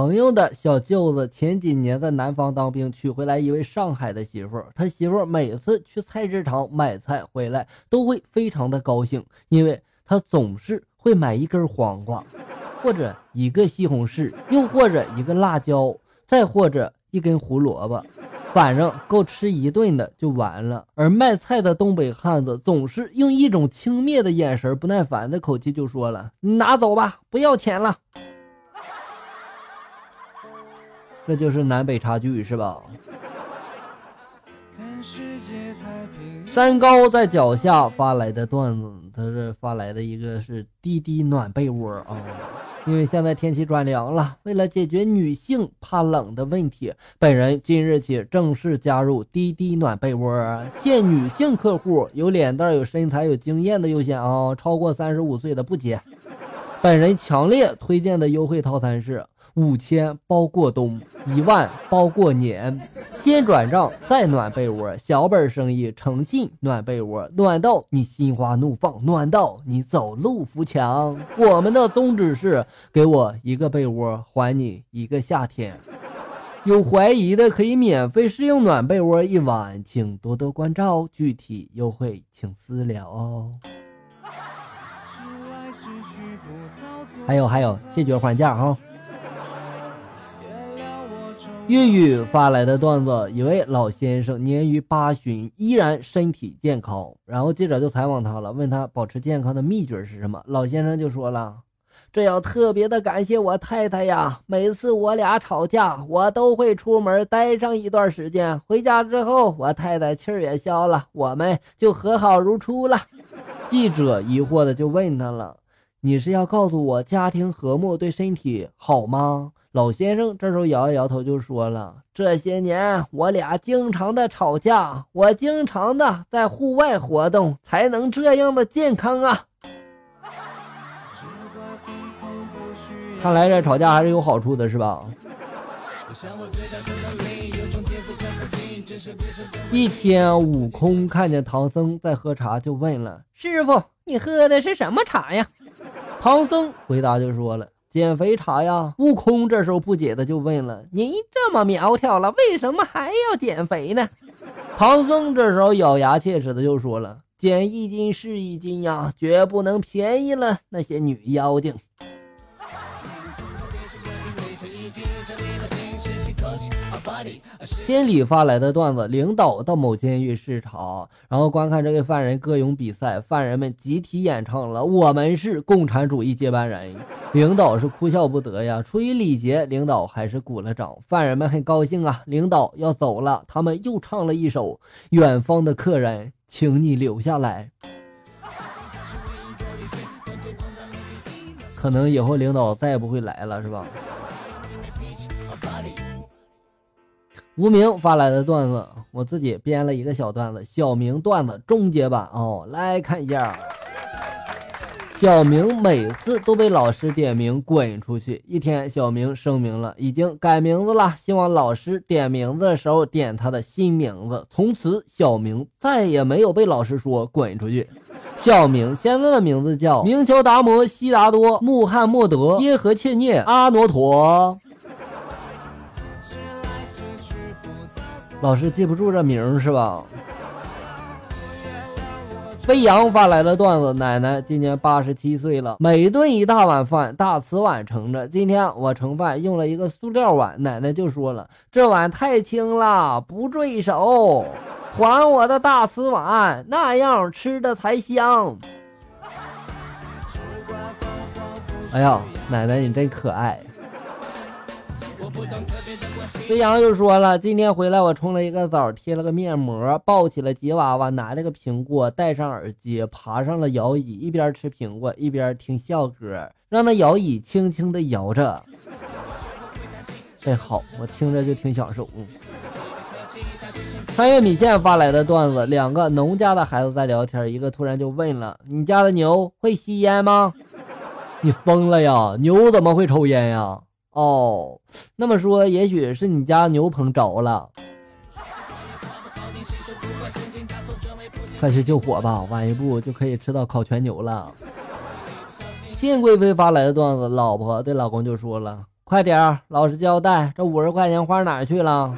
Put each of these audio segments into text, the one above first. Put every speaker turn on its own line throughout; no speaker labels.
朋友的小舅子前几年在南方当兵，娶回来一位上海的媳妇。他媳妇每次去菜市场买菜回来，都会非常的高兴，因为他总是会买一根黄瓜，或者一个西红柿，又或者一个辣椒，再或者一根胡萝卜，反正够吃一顿的就完了。而卖菜的东北汉子总是用一种轻蔑的眼神、不耐烦的口气就说了：“你拿走吧，不要钱了。”这就是南北差距，是吧？山高在脚下发来的段子，他是发来的一个是滴滴暖被窝啊。因为现在天气转凉了，为了解决女性怕冷的问题，本人今日起正式加入滴滴暖被窝，限女性客户，有脸蛋、有身材、有经验的优先啊，超过三十五岁的不接。本人强烈推荐的优惠套餐是。五千包过冬，一万包过年，先转账再暖被窝，小本生意，诚信暖被窝，暖到你心花怒放，暖到你走路扶墙。我们的宗旨是给我一个被窝，还你一个夏天。有怀疑的可以免费试用暖被窝一晚，请多多关照，具体优惠请私聊哦。还有还有，谢绝还价哈。粤语发来的段子，一位老先生年逾八旬，依然身体健康。然后记者就采访他了，问他保持健康的秘诀是什么？老先生就说了：“这要特别的感谢我太太呀！每次我俩吵架，我都会出门待上一段时间，回家之后，我太太气也消了，我们就和好如初了。”记者疑惑的就问他了：“你是要告诉我家庭和睦对身体好吗？”老先生这时候摇了摇头，就说了：“这些年我俩经常的吵架，我经常的在户外活动，才能这样的健康啊。”看来这吵架还是有好处的，是吧？一天，悟空看见唐僧在喝茶，就问了：“师傅，你喝的是什么茶呀？” 唐僧回答就说了。减肥茶呀！悟空这时候不解的就问了：“您这么苗条了，为什么还要减肥呢？” 唐僧这时候咬牙切齿的就说了：“减一斤是一斤呀，绝不能便宜了那些女妖精。”监理发来的段子：领导到某监狱视察，然后观看这个犯人歌咏比赛，犯人们集体演唱了《我们是共产主义接班人》，领导是哭笑不得呀。出于礼节，领导还是鼓了掌。犯人们很高兴啊，领导要走了，他们又唱了一首《远方的客人，请你留下来》。可能以后领导再也不会来了，是吧？无名发来的段子，我自己编了一个小段子，小明段子终结版哦，来看一下。小明每次都被老师点名滚出去。一天，小明声明了已经改名字了，希望老师点名字的时候点他的新名字。从此，小明再也没有被老师说滚出去。小明现在的名字叫明乔达摩悉达多穆罕默德耶和切涅阿挪陀。老师记不住这名是吧？飞扬发来的段子：奶奶今年八十七岁了，每顿一大碗饭，大瓷碗盛着。今天我盛饭用了一个塑料碗，奶奶就说了：“这碗太轻了，不坠手，还我的大瓷碗，那样吃的才香。”哎呀，奶奶你真可爱。飞扬又说了，今天回来我冲了一个澡，贴了个面膜，抱起了吉娃娃，拿了个苹果，戴上耳机，爬上了摇椅，一边吃苹果一边听笑歌，让那摇椅轻轻的摇着。真好，我听着就挺享受。穿越米线发来的段子：两个农家的孩子在聊天，一个突然就问了：“你家的牛会吸烟吗？” 你疯了呀？牛怎么会抽烟呀？哦，那么说，也许是你家牛棚着了，快去救火吧！晚一步就可以吃到烤全牛了。谢贵妃发来的段子，老婆对老公就说了：“快点儿，老实交代，这五十块钱花哪去了？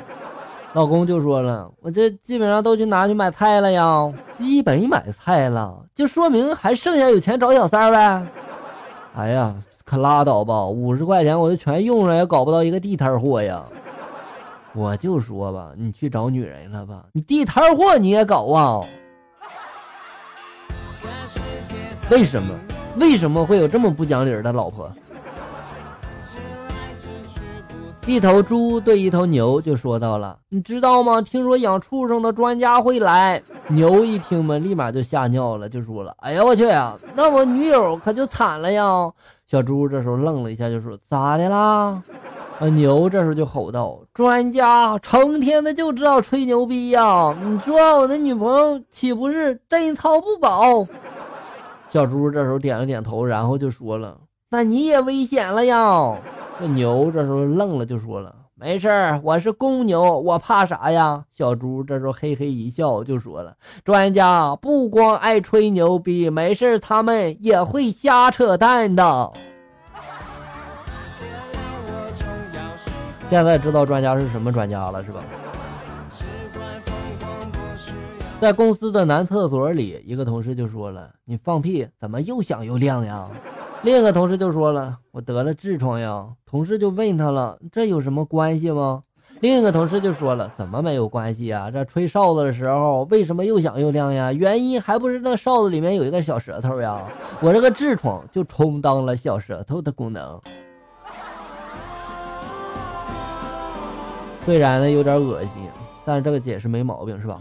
老公就说了，我这基本上都去拿去买菜了呀，基本买菜了，就说明还剩下有钱找小三呗。哎呀，可拉倒吧，五十块钱我就全用了，也搞不到一个地摊货呀。我就说吧，你去找女人了吧？你地摊货你也搞啊？为什么？为什么会有这么不讲理的老婆？一头猪对一头牛就说到了：“你知道吗？听说养畜生的专家会来。”牛一听嘛，立马就吓尿了，就说了：“哎呀，我去呀，那我女友可就惨了呀！”小猪这时候愣了一下，就说：“咋的啦？”啊，牛这时候就吼道：“专家成天的就知道吹牛逼呀！你说我的女朋友岂不是贞操不保？”小猪这时候点了点头，然后就说了：“那你也危险了呀！”那牛这时候愣了，就说了：“没事儿，我是公牛，我怕啥呀？”小猪这时候嘿嘿一笑，就说了：“专家不光爱吹牛逼，没事他们也会瞎扯淡的。”现在知道专家是什么专家了，是吧？在公司的男厕所里，一个同事就说了：“你放屁怎么又响又亮呀？”另一个同事就说了：“我得了痔疮呀。”同事就问他了：“这有什么关系吗？”另一个同事就说了：“怎么没有关系呀？这吹哨子的时候为什么又响又亮呀？原因还不是那哨子里面有一个小舌头呀？我这个痔疮就充当了小舌头的功能。虽然呢有点恶心，但是这个解释没毛病，是吧？”